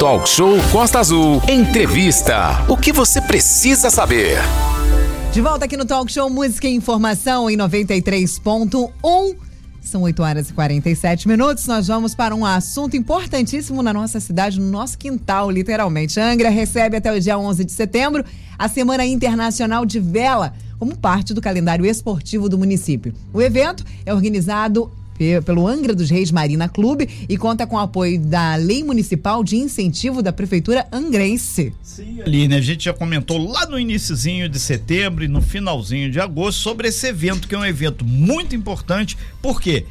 Talk Show Costa Azul. Entrevista. O que você precisa saber? De volta aqui no Talk Show Música e Informação em 93.1. São 8 horas e 47 minutos. Nós vamos para um assunto importantíssimo na nossa cidade, no nosso quintal, literalmente. Angra recebe até o dia 11 de setembro a Semana Internacional de Vela, como parte do calendário esportivo do município. O evento é organizado pelo Angra dos Reis Marina Clube e conta com o apoio da Lei Municipal de Incentivo da Prefeitura Angrense. Sim, ali, né? A gente já comentou lá no iníciozinho de setembro e no finalzinho de agosto sobre esse evento, que é um evento muito importante, porque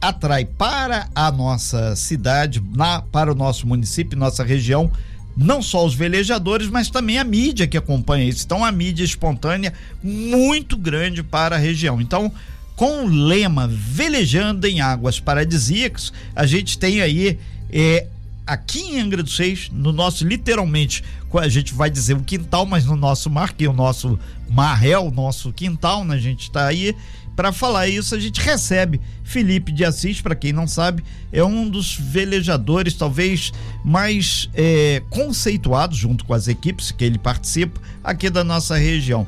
atrai para a nossa cidade, na, para o nosso município, nossa região, não só os velejadores, mas também a mídia que acompanha isso. Então, a mídia espontânea muito grande para a região. Então, com o lema Velejando em Águas Paradisíacas, a gente tem aí é, aqui em Angra dos Reis, no nosso, literalmente, a gente vai dizer o quintal, mas no nosso mar, que é o nosso mar é o nosso quintal, né? A gente está aí para falar isso, a gente recebe Felipe de Assis, para quem não sabe, é um dos velejadores talvez mais é, conceituados, junto com as equipes que ele participa, aqui da nossa região.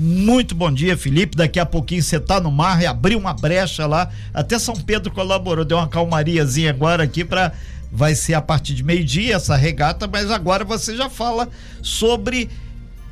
Muito bom dia, Felipe. Daqui a pouquinho você tá no mar e abriu uma brecha lá. Até São Pedro colaborou, deu uma calmariazinha agora aqui para vai ser a partir de meio-dia essa regata, mas agora você já fala sobre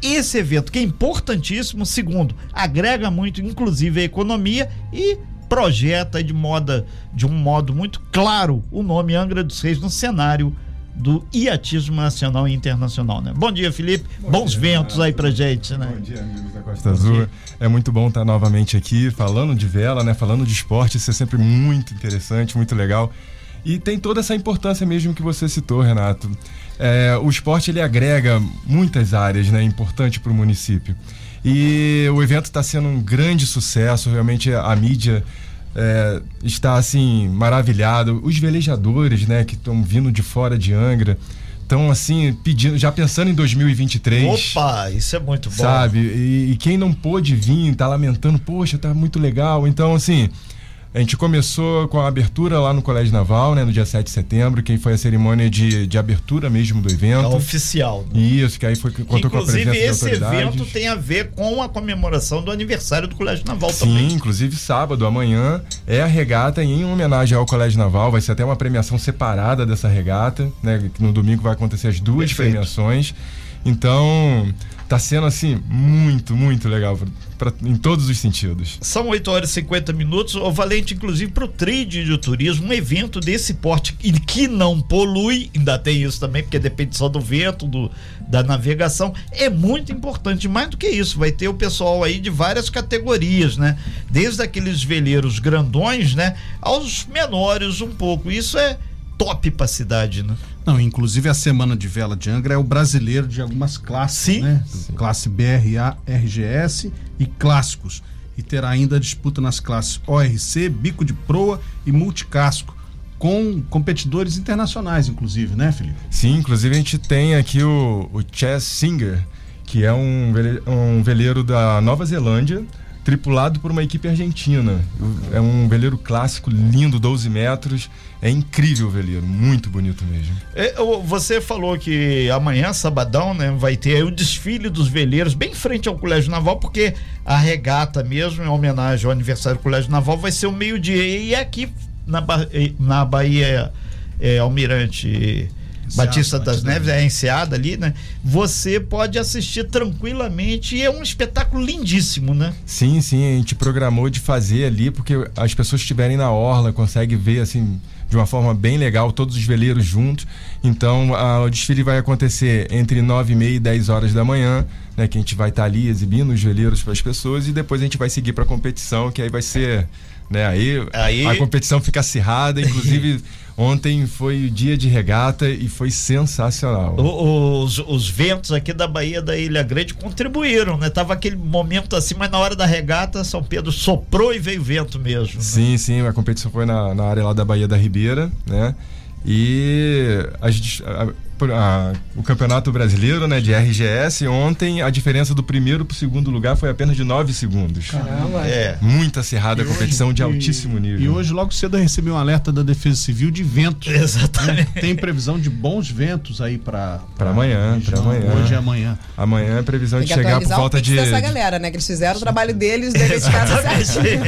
esse evento que é importantíssimo, segundo, agrega muito inclusive a economia e projeta de moda de um modo muito claro o nome Angra dos Reis no cenário do iatismo nacional e internacional, né? Bom dia, Felipe. Bom Bons dia, ventos aí pra gente, né? Bom dia, amigos da Costa Azul. É muito bom estar novamente aqui falando de vela, né? Falando de esporte, isso é sempre muito interessante, muito legal. E tem toda essa importância mesmo que você citou, Renato. É, o esporte ele agrega muitas áreas, né? Importante para o município. E o evento está sendo um grande sucesso, realmente a mídia é, está assim maravilhado. Os velejadores, né, que estão vindo de fora de Angra, estão assim pedindo, já pensando em 2023. Opa, isso é muito bom. Sabe? E, e quem não pôde vir, tá lamentando, poxa, tá muito legal. Então, assim, a gente começou com a abertura lá no Colégio Naval, né, no dia 7 de setembro, que foi a cerimônia de, de abertura mesmo do evento. É oficial. Né? Isso, que aí foi contou com a presença Inclusive, esse evento tem a ver com a comemoração do aniversário do Colégio Naval Sim, também. Sim, inclusive sábado, amanhã, é a regata em homenagem ao Colégio Naval. Vai ser até uma premiação separada dessa regata, né? No domingo vai acontecer as duas Perfeito. premiações. Então, tá sendo assim muito, muito legal pra, em todos os sentidos. São 8 horas e 50 minutos, o valente inclusive pro trade de turismo, um evento desse porte que não polui, ainda tem isso também, porque depende só do vento, do, da navegação, é muito importante, mais do que isso, vai ter o pessoal aí de várias categorias, né? Desde aqueles veleiros grandões, né, aos menores um pouco. Isso é top pra cidade, né? Não, inclusive a semana de vela de Angra é o brasileiro de algumas classes, Sim. né? Sim. Classe BRA, RGS e clássicos. E terá ainda disputa nas classes ORC, bico de proa e multicasco com competidores internacionais, inclusive, né, Felipe? Sim, inclusive a gente tem aqui o, o Chess Singer, que é um, vele, um veleiro da Nova Zelândia, tripulado por uma equipe argentina. É um veleiro clássico, lindo, 12 metros. É incrível o veleiro, muito bonito mesmo. É, você falou que amanhã, sabadão, né, vai ter o desfile dos veleiros bem frente ao Colégio Naval, porque a regata mesmo, em homenagem ao aniversário do Colégio Naval, vai ser o meio-dia. E aqui na, na Bahia é, Almirante Batista das Neves, é enseada ali, né? Você pode assistir tranquilamente e é um espetáculo lindíssimo, né? Sim, sim, a gente programou de fazer ali, porque as pessoas estiverem na orla, conseguem ver assim de uma forma bem legal, todos os veleiros juntos. Então, a, o desfile vai acontecer entre 9 e meia e 10 horas da manhã, né? Que a gente vai estar tá ali exibindo os veleiros para as pessoas e depois a gente vai seguir para a competição, que aí vai ser, né? Aí, aí... a competição fica acirrada, inclusive Ontem foi o dia de regata e foi sensacional. Os, os ventos aqui da Bahia da Ilha Grande contribuíram, né? Tava aquele momento assim, mas na hora da regata, São Pedro soprou e veio vento mesmo. Né? Sim, sim, a competição foi na, na área lá da Bahia da Ribeira, né? E a, a, o Campeonato Brasileiro, né, de RGS, ontem a diferença do primeiro para o segundo lugar foi apenas de 9 segundos. Caramba. É. Muito acirrada a competição de altíssimo nível. E hoje, logo cedo, eu recebi um alerta da Defesa Civil de ventos. Exatamente. Tem previsão de bons ventos aí para Pra amanhã, pra amanhã. Hoje e amanhã. Amanhã é previsão Tem de chegar por pix de. dessa galera, né? Que eles fizeram o trabalho deles, o dever de casa certinho.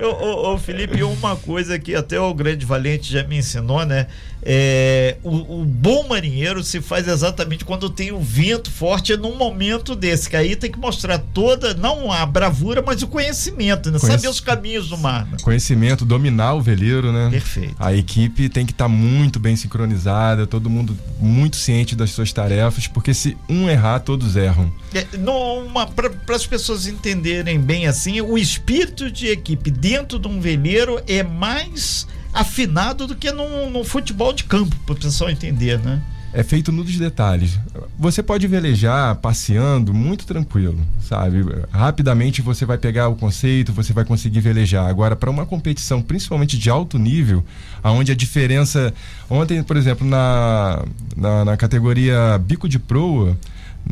ô, ô, ô, Felipe, uma coisa que até o grande Valente já me ensinou, né? É, o, o bom marinheiro se faz exatamente quando tem o vento forte, é num momento desse, que aí tem que mostrar toda, não a bravura, mas o conhecimento, né? Conhece- Saber os caminhos do mar. né? Conhecimento, dominar o veleiro, né? Perfeito. A equipe tem que estar muito bem sincronizada, todo mundo muito ciente das suas tarefas, porque se um errar, todos erram. É, Para as pessoas entenderem bem assim, o espírito de equipe dentro de um veleiro é mais afinado do que no futebol de campo, para o pessoal entender, né? É feito nos detalhes. Você pode velejar passeando muito tranquilo, sabe? Rapidamente você vai pegar o conceito, você vai conseguir velejar. Agora, para uma competição, principalmente de alto nível, aonde a diferença. Ontem, por exemplo, na, na, na categoria bico de proa,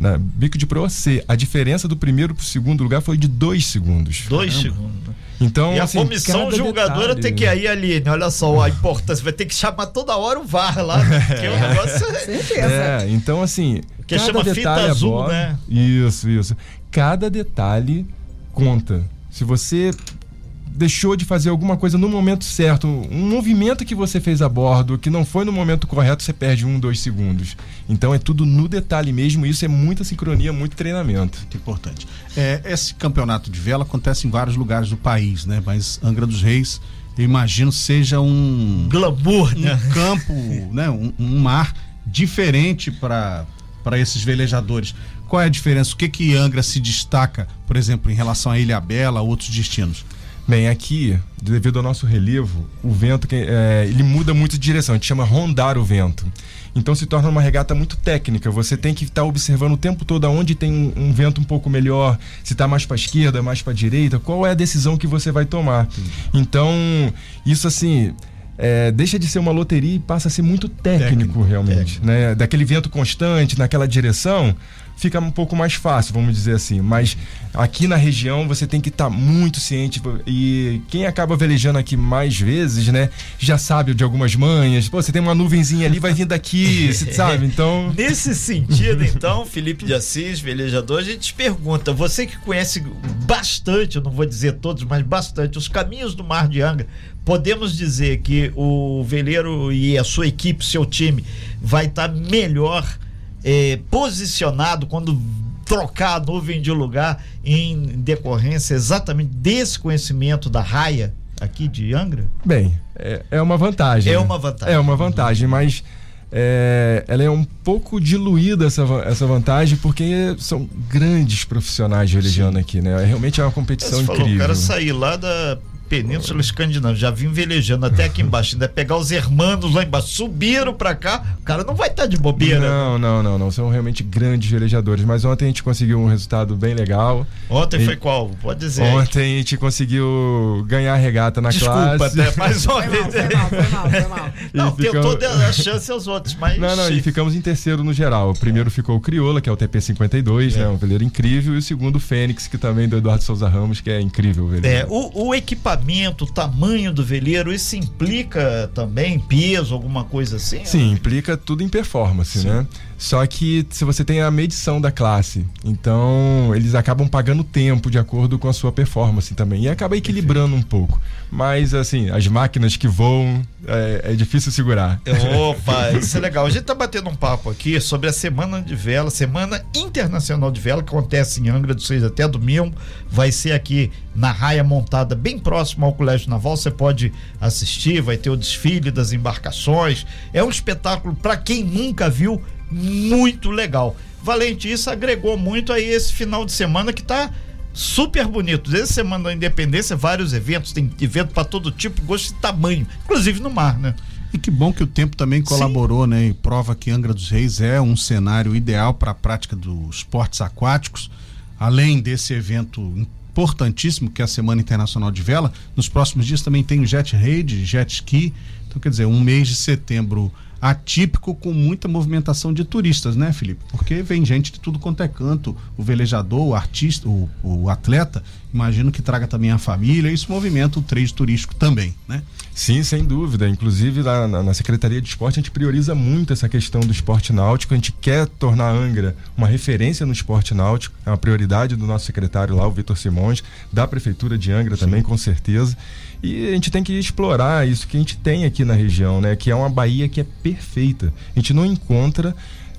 na bico de proa C, a diferença do primeiro para o segundo lugar foi de dois segundos. Dois segundos. Então, E a assim, comissão cada julgadora detalhe, tem que ir aí, Aline. Olha só a importância. Vai ter que chamar toda hora o VAR lá. né? Porque o negócio é. Certeza. É, então assim, Que cada chama fita detalhe azul, aborda- né? Isso, isso. Cada detalhe conta. Se você deixou de fazer alguma coisa no momento certo, um movimento que você fez a bordo que não foi no momento correto, você perde um, dois segundos. Então é tudo no detalhe mesmo. Isso é muita sincronia, muito treinamento. Muito importante. É, esse campeonato de vela acontece em vários lugares do país, né? Mas Angra dos Reis, eu imagino, seja um, Glamour, né? um campo, né? Um, um mar diferente para para esses velejadores. Qual é a diferença? O que que Angra se destaca, por exemplo, em relação a Ilha Bela, a outros destinos? Bem, aqui, devido ao nosso relevo, o vento é, ele muda muito de direção. A gente chama rondar o vento. Então se torna uma regata muito técnica. Você tem que estar observando o tempo todo aonde tem um, um vento um pouco melhor, se está mais para esquerda, mais para direita, qual é a decisão que você vai tomar. Então isso assim é, deixa de ser uma loteria e passa a ser muito técnico, Técnico, realmente, né? Daquele vento constante naquela direção fica um pouco mais fácil, vamos dizer assim. Mas aqui na região você tem que estar muito ciente e quem acaba velejando aqui mais vezes, né, já sabe de algumas manhas. Pô, você tem uma nuvenzinha ali, vai vir daqui, sabe? Então Nesse sentido, então, Felipe de Assis, velejador, a gente te pergunta, você que conhece bastante, eu não vou dizer todos, mas bastante, os caminhos do Mar de Angra, podemos dizer que o veleiro e a sua equipe, seu time, vai estar melhor eh, posicionado quando trocar a nuvem de lugar em decorrência exatamente desse conhecimento da raia aqui de Angra? Bem, é, é uma vantagem. É né? uma vantagem. É uma vantagem, mas é, ela é um pouco diluída essa, essa vantagem porque são grandes profissionais velejando aqui, né? Realmente é uma competição Você falou, incrível. o cara sair lá da Península Escandinava, já vim velejando até aqui embaixo, ainda pegar os hermanos lá embaixo, subiram pra cá, o cara não vai estar de bobeira. Não, não, não, não. São realmente grandes velejadores. Mas ontem a gente conseguiu um resultado bem legal. Ontem E- foi qual? Pode dizer. Ontem a gente conseguiu ganhar a regata na Desculpa, classe. até mais uma Foi vez. mal, foi mal, foi mal, foi mal. Não, ficamos- tentou a chance aos outros, mas. Não, não, e ficamos em terceiro no geral. O primeiro ficou o Crioula, que é o TP52, né? Um veleiro incrível. E o segundo, o Fênix, que também é do Eduardo Souza Ramos, que é incrível o É, o, o equipamento, o tamanho do veleiro, isso implica também peso, alguma coisa assim? Sim, implica tudo em performance, né? Só que se você tem a medição da classe, então eles acabam pagando tempo de acordo com a sua performance também. E acaba equilibrando um pouco. Mas, assim, as máquinas que voam, é, é difícil segurar. Opa, isso é legal. A gente tá batendo um papo aqui sobre a Semana de Vela, Semana Internacional de Vela, que acontece em Angra dos Reis até domingo. Vai ser aqui na raia montada, bem próximo ao Colégio Naval. Você pode assistir, vai ter o desfile das embarcações. É um espetáculo, para quem nunca viu, muito legal. Valente, isso agregou muito aí esse final de semana que tá super bonito. Desde Semana da Independência, vários eventos, tem evento para todo tipo, gosto e tamanho, inclusive no mar, né? E que bom que o tempo também colaborou, né? E prova que Angra dos Reis é um cenário ideal para a prática dos esportes aquáticos. Além desse evento importantíssimo que é a Semana Internacional de Vela, nos próximos dias também tem o Jet Raid, Jet Ski. Então, quer dizer, um mês de setembro atípico com muita movimentação de turistas, né, Felipe? Porque vem gente de tudo quanto é canto, o velejador, o artista, o, o atleta, imagino que traga também a família, e isso movimenta o trade turístico também, né? Sim, sem dúvida. Inclusive, na, na, Secretaria de Esporte, a gente prioriza muito essa questão do esporte náutico. A gente quer tornar a Angra uma referência no esporte náutico. É uma prioridade do nosso secretário lá, o Vitor Simões, da Prefeitura de Angra Sim. também, com certeza. E a gente tem que explorar isso que a gente tem aqui na região, né? Que é uma Bahia que é perfeita. A gente não encontra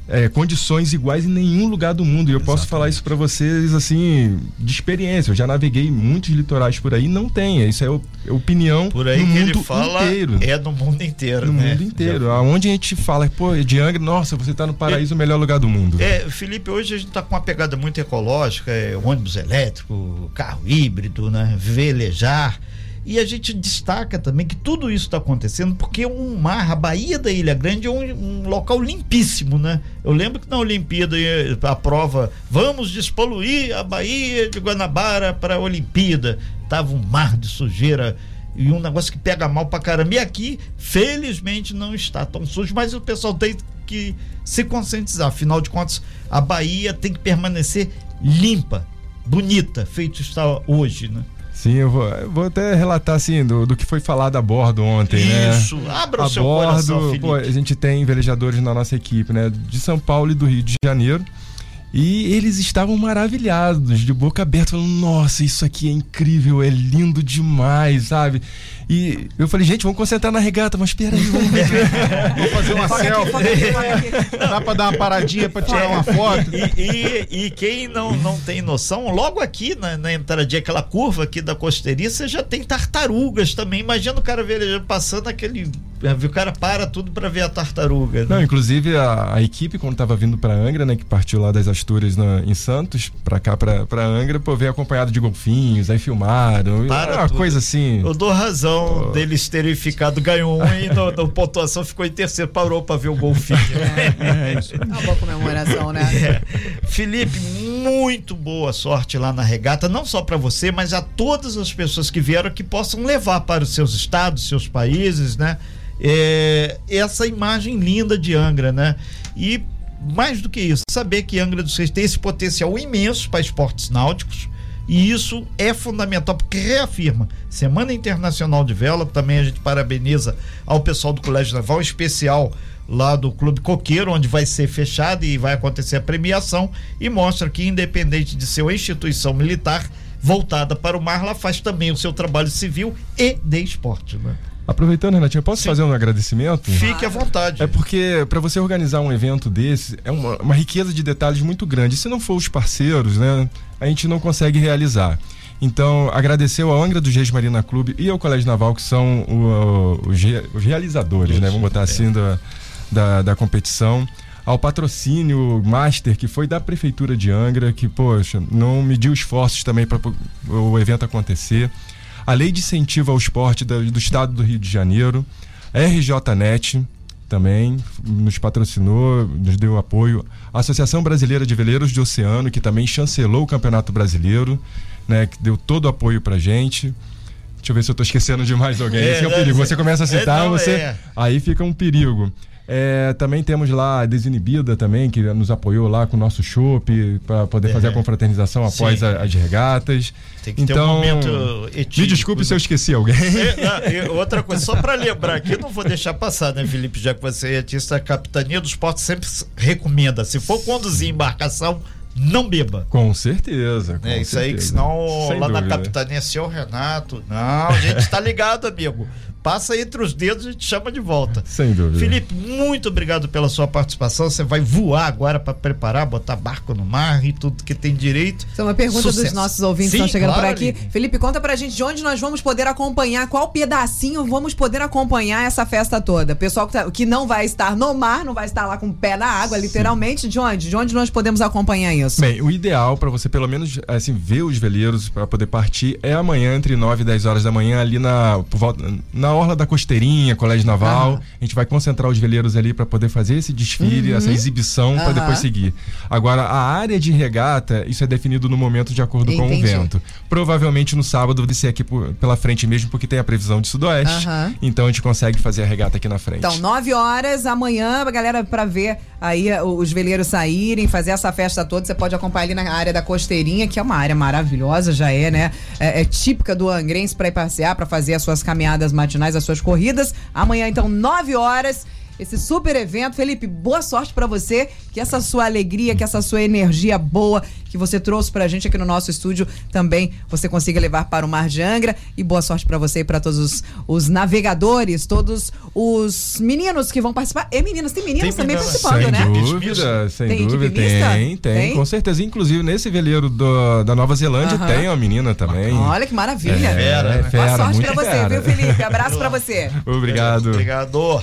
é, condições iguais em nenhum lugar do mundo. E eu Exatamente. posso falar isso para vocês, assim, de experiência. Eu já naveguei muitos litorais por aí, não tem. Isso é, é opinião por aí que ele fala inteiro. É do mundo inteiro, No né? mundo inteiro. Já... Aonde a gente fala, pô, de Angra, nossa, você tá no paraíso, é, o melhor lugar do mundo. É, Felipe, hoje a gente tá com uma pegada muito ecológica, é, ônibus elétrico, carro híbrido, né? Velejar. E a gente destaca também que tudo isso está acontecendo porque um mar, a Baía da Ilha Grande é um, um, local limpíssimo, né? Eu lembro que na Olimpíada, a prova, vamos despoluir a Baía de Guanabara para a Olimpíada. Tava um mar de sujeira e um negócio que pega mal pra caramba. E aqui, felizmente, não está tão sujo, mas o pessoal tem que se conscientizar. Afinal de contas, a Bahia tem que permanecer limpa, bonita, feito está hoje, né? Sim, eu vou, eu vou até relatar assim do, do que foi falado a bordo ontem, Isso. né? Isso, abra a o seu bordo, coração, pô, a gente tem velejadores na nossa equipe, né? De São Paulo e do Rio de Janeiro. E eles estavam maravilhados, de boca aberta, falando: Nossa, isso aqui é incrível, é lindo demais, sabe? E eu falei: Gente, vamos concentrar na regata, mas peraí, vamos ver. vamos fazer uma selfie. Dá pra dar uma paradinha pra tirar uma foto. E, e, e, quem não, não tem noção, logo aqui na, na entradinha, aquela curva aqui da costeirinha, você já tem tartarugas também. Imagina o cara velejando passando aquele. O cara para tudo para ver a tartaruga. Né? Não, inclusive a, a equipe, quando tava vindo pra Angra, né, que partiu lá das Astúrias na, em Santos, pra cá, pra, pra Angra, pô, veio acompanhado de golfinhos, aí filmaram. Para uma tudo. coisa assim. Eu dou razão pô. deles terem ficado, ganhou um e no, no pontuação ficou em terceiro, parou pra ver o golfinho. É, é isso. É uma boa comemoração, né? É. Felipe, muito boa sorte lá na regata, não só para você, mas a todas as pessoas que vieram que possam levar para os seus estados, seus países, né? É, essa imagem linda de Angra, né? E mais do que isso, saber que Angra dos Reis tem esse potencial imenso para esportes náuticos. E isso é fundamental, porque reafirma. Semana Internacional de Vela, também a gente parabeniza ao pessoal do Colégio Naval, em especial lá do Clube Coqueiro, onde vai ser fechado e vai acontecer a premiação, e mostra que, independente de ser uma instituição militar voltada para o mar, ela faz também o seu trabalho civil e de esporte. Né? Aproveitando, Renatinho, posso Sim. fazer um agradecimento? Fique à vontade. É porque para você organizar um evento desse é uma, uma, riqueza de detalhes muito grande. Se não for os parceiros, né, a gente não consegue realizar. Então, agradecer ao Angra dos Reis Marina Clube e ao Colégio Naval, que são o, o, os, os, realizadores, Isso, né? Vamos botar é. assim, da, da, da competição ao patrocínio master que foi da prefeitura de Angra, que poxa, não mediu esforços também para o evento acontecer a Lei de Incentivo ao Esporte do, do Estado do Rio de Janeiro, a RJNet também nos patrocinou, nos deu apoio, a Associação Brasileira de Veleiros de Oceano, que também chancelou o Campeonato Brasileiro, né, que deu todo o apoio pra gente. Deixa eu ver se eu tô esquecendo de mais alguém. É, Esse é o perigo. Você começa a citar, é, não, você. É. Aí fica um perigo. É, também temos lá a Desinibida também, que nos apoiou lá com o nosso chopp para poder é. fazer a confraternização após a, as regatas. Tem que então, ter um então, momento etílico. Me desculpe se eu esqueci alguém. É, não, outra coisa, só para lembrar aqui, não vou deixar passar, né, Felipe? Já que você é artista, a Capitania dos Portos sempre recomenda, se for conduzir embarcação, não beba. Com certeza. Com é isso certeza. aí, que senão Sem lá dúvida. na capitania, seu Renato. Não, a gente está ligado, amigo passa entre os dedos e te chama de volta. Sem dúvida. Felipe, muito obrigado pela sua participação. Você vai voar agora para preparar, botar barco no mar e tudo que tem direito. Isso é uma pergunta Sucesso. dos nossos ouvintes Sim, que estão chegando claro, por aqui. Felipe, conta pra gente de onde nós vamos poder acompanhar, qual pedacinho vamos poder acompanhar essa festa toda. Pessoal que, tá, que não vai estar no mar, não vai estar lá com o pé na água, Sim. literalmente, de onde? De onde nós podemos acompanhar isso? Bem, o ideal para você pelo menos assim ver os veleiros para poder partir é amanhã entre 9 e 10 horas da manhã ali na na na orla da Costeirinha, Colégio Naval. Aham. A gente vai concentrar os veleiros ali para poder fazer esse desfile, essa exibição para Uhum. Depois seguir. Agora, a área de regata, isso é definido no momento de acordo com o Entendi. vento. Provavelmente no sábado vai ser aqui por- pela frente mesmo, porque tem a previsão de sudoeste. Então a gente consegue fazer a regata aqui na frente. Então, 9 horas amanhã, galera, pra ver aí eh, os veleiros saírem, fazer essa festa toda. Você pode acompanhar ali na área da Costeirinha, que é uma área maravilhosa, já é, né? É, é típica do Angrense pra ir passear, pra fazer as suas caminhadas matinais, as suas corridas. Amanhã, então, 9 horas. Esse super evento. Felipe, boa sorte pra você. Que essa sua alegria, que essa sua energia boa que você trouxe pra gente aqui no nosso estúdio também você consiga levar para o Mar de Angra. E boa sorte pra você e pra todos os, os navegadores, todos os meninos que vão participar. E meninas, tem meninas Tem também meninas. participando, sem né? dúvida, sem Tem dúvida. Tem, tem, Tem? com certeza. Inclusive, nesse veleiro do- da Nova Zelândia Aham. tem uma menina também. Olha que maravilha. É, Fera, né? Boa fera, sorte muito pra você, fera. viu, Felipe? Abraço pra você. Obrigado. Obrigado.